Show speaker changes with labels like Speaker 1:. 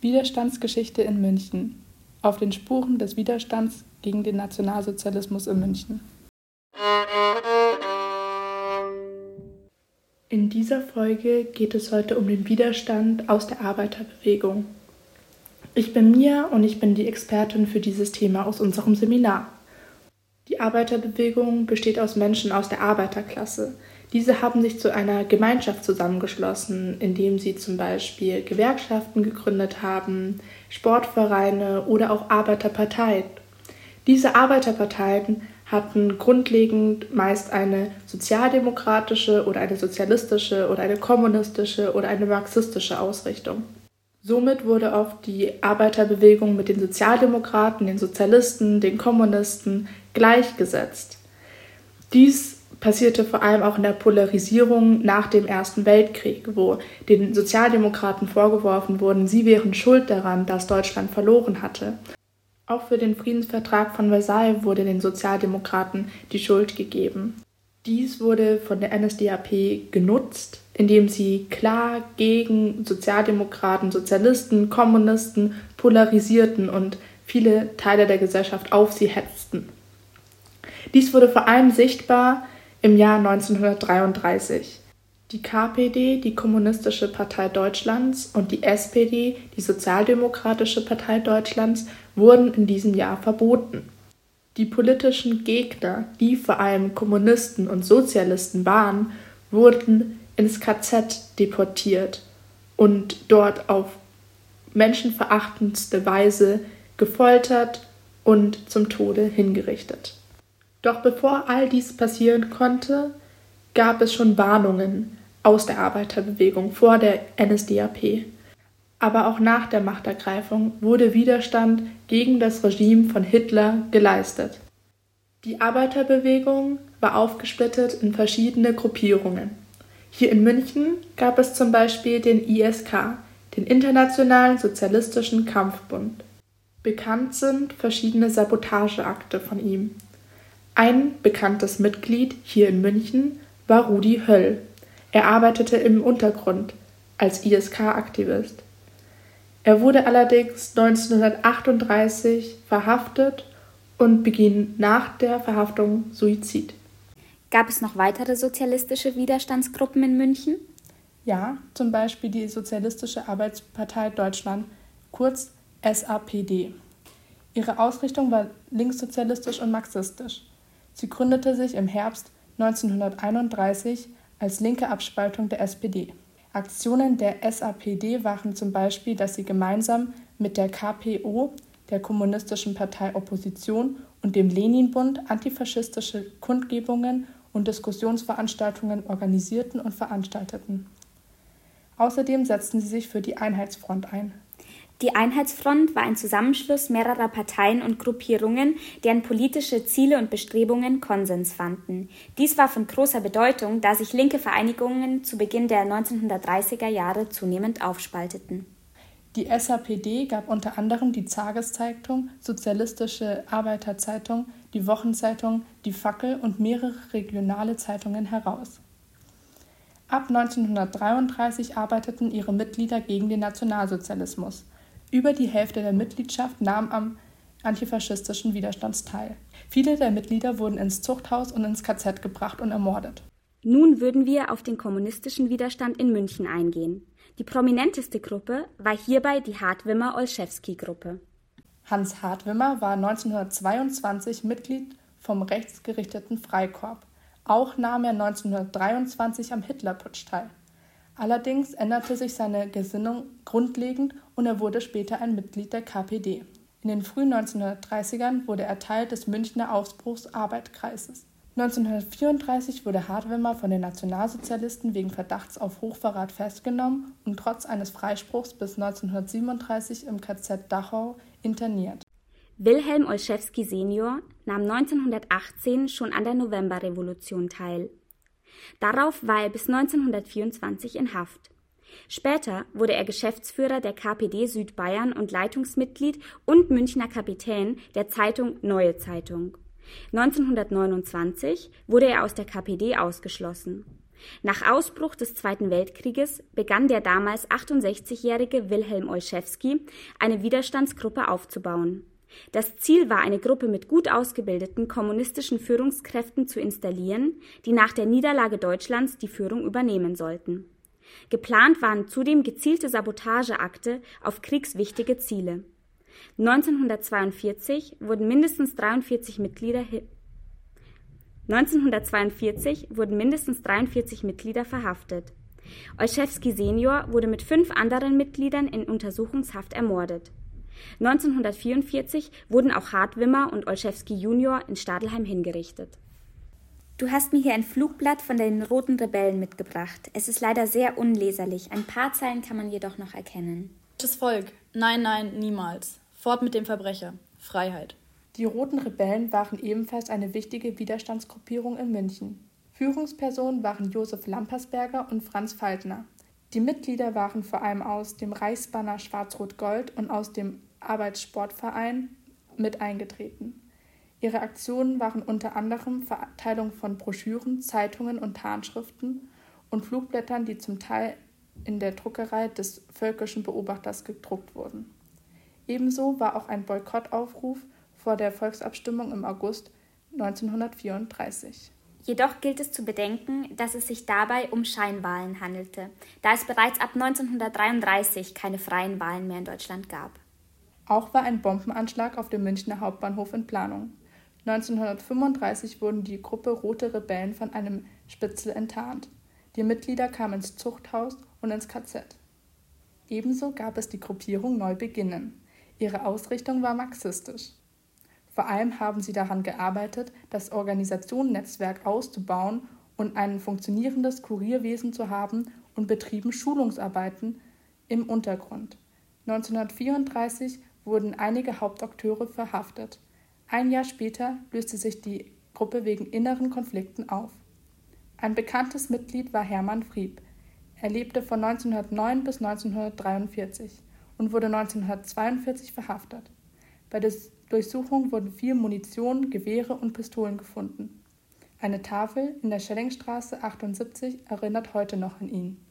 Speaker 1: Widerstandsgeschichte in München auf den Spuren des Widerstands gegen den Nationalsozialismus in München. In dieser Folge geht es heute um den Widerstand aus der Arbeiterbewegung. Ich bin Mia und ich bin die Expertin für dieses Thema aus unserem Seminar. Die Arbeiterbewegung besteht aus Menschen aus der Arbeiterklasse. Diese haben sich zu einer Gemeinschaft zusammengeschlossen, indem sie zum Beispiel Gewerkschaften gegründet haben, Sportvereine oder auch Arbeiterparteien. Diese Arbeiterparteien hatten grundlegend meist eine sozialdemokratische oder eine sozialistische oder eine kommunistische oder eine marxistische Ausrichtung. Somit wurde oft die Arbeiterbewegung mit den Sozialdemokraten, den Sozialisten, den Kommunisten gleichgesetzt. Dies passierte vor allem auch in der Polarisierung nach dem Ersten Weltkrieg, wo den Sozialdemokraten vorgeworfen wurde, sie wären schuld daran, dass Deutschland verloren hatte. Auch für den Friedensvertrag von Versailles wurde den Sozialdemokraten die Schuld gegeben. Dies wurde von der NSDAP genutzt, indem sie klar gegen Sozialdemokraten, Sozialisten, Kommunisten polarisierten und viele Teile der Gesellschaft auf sie hetzten. Dies wurde vor allem sichtbar im Jahr 1933. Die KPD, die Kommunistische Partei Deutschlands, und die SPD, die Sozialdemokratische Partei Deutschlands, wurden in diesem Jahr verboten. Die politischen Gegner, die vor allem Kommunisten und Sozialisten waren, wurden ins KZ deportiert und dort auf menschenverachtendste Weise gefoltert und zum Tode hingerichtet. Doch bevor all dies passieren konnte, gab es schon Warnungen aus der Arbeiterbewegung vor der NSDAP. Aber auch nach der Machtergreifung wurde Widerstand gegen das Regime von Hitler geleistet. Die Arbeiterbewegung war aufgesplittet in verschiedene Gruppierungen. Hier in München gab es zum Beispiel den ISK, den Internationalen Sozialistischen Kampfbund. Bekannt sind verschiedene Sabotageakte von ihm. Ein bekanntes Mitglied hier in München war Rudi Höll. Er arbeitete im Untergrund als ISK-Aktivist. Er wurde allerdings 1938 verhaftet und beging nach der Verhaftung Suizid.
Speaker 2: Gab es noch weitere sozialistische Widerstandsgruppen in München?
Speaker 1: Ja, zum Beispiel die Sozialistische Arbeitspartei Deutschland, kurz SAPD. Ihre Ausrichtung war linkssozialistisch und marxistisch. Sie gründete sich im Herbst 1931 als linke Abspaltung der SPD. Aktionen der SAPD waren zum Beispiel, dass sie gemeinsam mit der KPO, der Kommunistischen Partei Opposition und dem Leninbund antifaschistische Kundgebungen und Diskussionsveranstaltungen organisierten und veranstalteten. Außerdem setzten sie sich für die Einheitsfront ein.
Speaker 2: Die Einheitsfront war ein Zusammenschluss mehrerer Parteien und Gruppierungen, deren politische Ziele und Bestrebungen Konsens fanden. Dies war von großer Bedeutung, da sich linke Vereinigungen zu Beginn der 1930er Jahre zunehmend aufspalteten.
Speaker 1: Die SAPD gab unter anderem die Tageszeitung, Sozialistische Arbeiterzeitung, die Wochenzeitung Die Fackel und mehrere regionale Zeitungen heraus. Ab 1933 arbeiteten ihre Mitglieder gegen den Nationalsozialismus. Über die Hälfte der Mitgliedschaft nahm am antifaschistischen Widerstand teil. Viele der Mitglieder wurden ins Zuchthaus und ins KZ gebracht und ermordet.
Speaker 2: Nun würden wir auf den kommunistischen Widerstand in München eingehen. Die prominenteste Gruppe war hierbei die Hartwimmer-Olszewski-Gruppe.
Speaker 1: Hans Hartwimmer war 1922 Mitglied vom rechtsgerichteten Freikorps. Auch nahm er 1923 am Hitlerputsch teil. Allerdings änderte sich seine Gesinnung grundlegend und er wurde später ein Mitglied der KPD. In den frühen 1930ern wurde er Teil des Münchner Aufbruchsarbeitkreises. 1934 wurde Hartwimmer von den Nationalsozialisten wegen Verdachts auf Hochverrat festgenommen und trotz eines Freispruchs bis 1937 im KZ Dachau interniert.
Speaker 2: Wilhelm Olszewski senior nahm 1918 schon an der Novemberrevolution teil. Darauf war er bis 1924 in Haft. Später wurde er Geschäftsführer der KPD Südbayern und Leitungsmitglied und Münchner Kapitän der Zeitung Neue Zeitung. 1929 wurde er aus der KPD ausgeschlossen. Nach Ausbruch des Zweiten Weltkrieges begann der damals 68-jährige Wilhelm Olszewski eine Widerstandsgruppe aufzubauen. Das Ziel war, eine Gruppe mit gut ausgebildeten kommunistischen Führungskräften zu installieren, die nach der Niederlage Deutschlands die Führung übernehmen sollten. Geplant waren zudem gezielte Sabotageakte auf kriegswichtige Ziele. 1942 wurden mindestens 43 Mitglieder 1942 wurden mindestens 43 Mitglieder verhaftet. Olszewski senior wurde mit fünf anderen Mitgliedern in Untersuchungshaft ermordet. 1944 wurden auch Hartwimmer und Olszewski junior in Stadelheim hingerichtet. Du hast mir hier ein Flugblatt von den Roten Rebellen mitgebracht. Es ist leider sehr unleserlich. Ein paar Zeilen kann man jedoch noch erkennen.
Speaker 3: Das Volk. Nein, nein, niemals. Fort mit dem Verbrecher. Freiheit.
Speaker 1: Die Roten Rebellen waren ebenfalls eine wichtige Widerstandsgruppierung in München. Führungspersonen waren Josef Lampersberger und Franz Faltner. Die Mitglieder waren vor allem aus dem Reichsbanner Schwarz-Rot-Gold und aus dem Arbeitssportverein mit eingetreten. Ihre Aktionen waren unter anderem Verteilung von Broschüren, Zeitungen und Tarnschriften und Flugblättern, die zum Teil in der Druckerei des Völkischen Beobachters gedruckt wurden. Ebenso war auch ein Boykottaufruf vor der Volksabstimmung im August 1934.
Speaker 2: Jedoch gilt es zu bedenken, dass es sich dabei um Scheinwahlen handelte, da es bereits ab 1933 keine freien Wahlen mehr in Deutschland gab.
Speaker 1: Auch war ein Bombenanschlag auf dem Münchner Hauptbahnhof in Planung. 1935 wurden die Gruppe Rote Rebellen von einem Spitzel enttarnt. Die Mitglieder kamen ins Zuchthaus und ins KZ. Ebenso gab es die Gruppierung Neu Beginnen. Ihre Ausrichtung war marxistisch. Vor allem haben sie daran gearbeitet, das Organisationennetzwerk auszubauen und ein funktionierendes Kurierwesen zu haben und betrieben Schulungsarbeiten im Untergrund. 1934 wurden einige Hauptakteure verhaftet. Ein Jahr später löste sich die Gruppe wegen inneren Konflikten auf. Ein bekanntes Mitglied war Hermann Frieb. Er lebte von 1909 bis 1943 und wurde 1942 verhaftet. Bei der Durchsuchung wurden viel Munition, Gewehre und Pistolen gefunden. Eine Tafel in der Schellingstraße 78 erinnert heute noch an ihn.